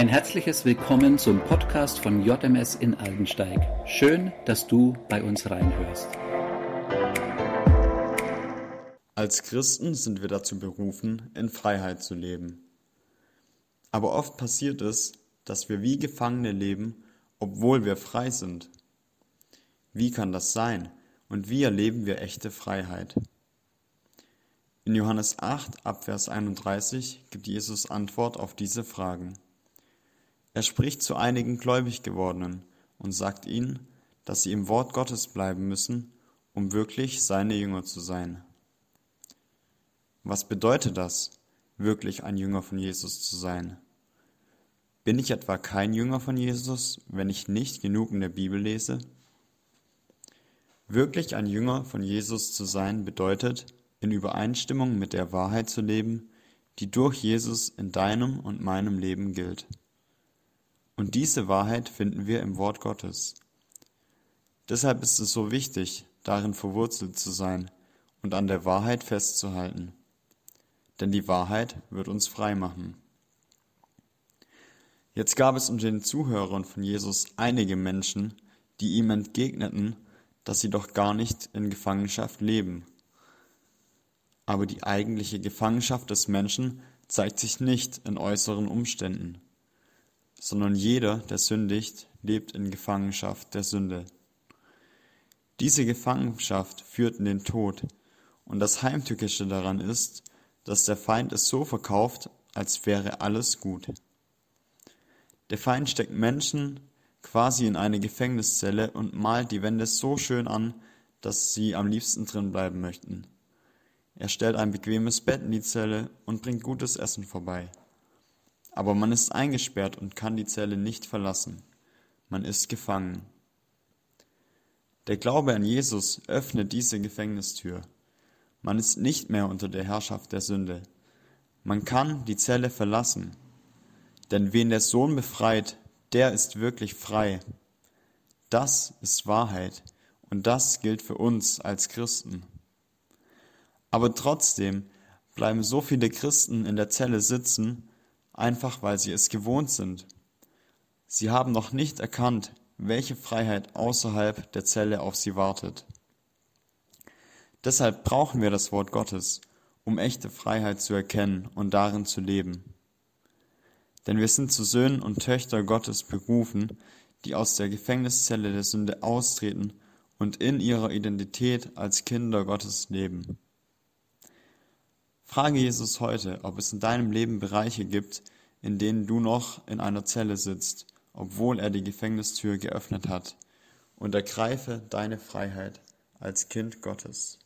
Ein herzliches Willkommen zum Podcast von JMS in Aldensteig. Schön, dass du bei uns reinhörst. Als Christen sind wir dazu berufen, in Freiheit zu leben. Aber oft passiert es, dass wir wie Gefangene leben, obwohl wir frei sind. Wie kann das sein? Und wie erleben wir echte Freiheit? In Johannes 8 ab Vers 31 gibt Jesus Antwort auf diese Fragen. Er spricht zu einigen gläubig gewordenen und sagt ihnen, dass sie im Wort Gottes bleiben müssen, um wirklich seine Jünger zu sein. Was bedeutet das, wirklich ein Jünger von Jesus zu sein? Bin ich etwa kein Jünger von Jesus, wenn ich nicht genug in der Bibel lese? Wirklich ein Jünger von Jesus zu sein bedeutet, in Übereinstimmung mit der Wahrheit zu leben, die durch Jesus in deinem und meinem Leben gilt. Und diese Wahrheit finden wir im Wort Gottes. Deshalb ist es so wichtig, darin verwurzelt zu sein und an der Wahrheit festzuhalten. Denn die Wahrheit wird uns frei machen. Jetzt gab es unter den Zuhörern von Jesus einige Menschen, die ihm entgegneten, dass sie doch gar nicht in Gefangenschaft leben. Aber die eigentliche Gefangenschaft des Menschen zeigt sich nicht in äußeren Umständen, sondern jeder, der sündigt, lebt in Gefangenschaft der Sünde. Diese Gefangenschaft führt in den Tod, und das Heimtückische daran ist, dass der Feind es so verkauft, als wäre alles gut. Der Feind steckt Menschen quasi in eine Gefängniszelle und malt die Wände so schön an, dass sie am liebsten drin bleiben möchten. Er stellt ein bequemes Bett in die Zelle und bringt gutes Essen vorbei. Aber man ist eingesperrt und kann die Zelle nicht verlassen. Man ist gefangen. Der Glaube an Jesus öffnet diese Gefängnistür. Man ist nicht mehr unter der Herrschaft der Sünde. Man kann die Zelle verlassen denn wen der Sohn befreit, der ist wirklich frei. Das ist Wahrheit und das gilt für uns als Christen. Aber trotzdem bleiben so viele Christen in der Zelle sitzen, einfach weil sie es gewohnt sind. Sie haben noch nicht erkannt, welche Freiheit außerhalb der Zelle auf sie wartet. Deshalb brauchen wir das Wort Gottes, um echte Freiheit zu erkennen und darin zu leben. Denn wir sind zu Söhnen und Töchter Gottes berufen, die aus der Gefängniszelle der Sünde austreten und in ihrer Identität als Kinder Gottes leben. Frage Jesus heute, ob es in deinem Leben Bereiche gibt, in denen du noch in einer Zelle sitzt, obwohl er die Gefängnistür geöffnet hat, und ergreife deine Freiheit als Kind Gottes.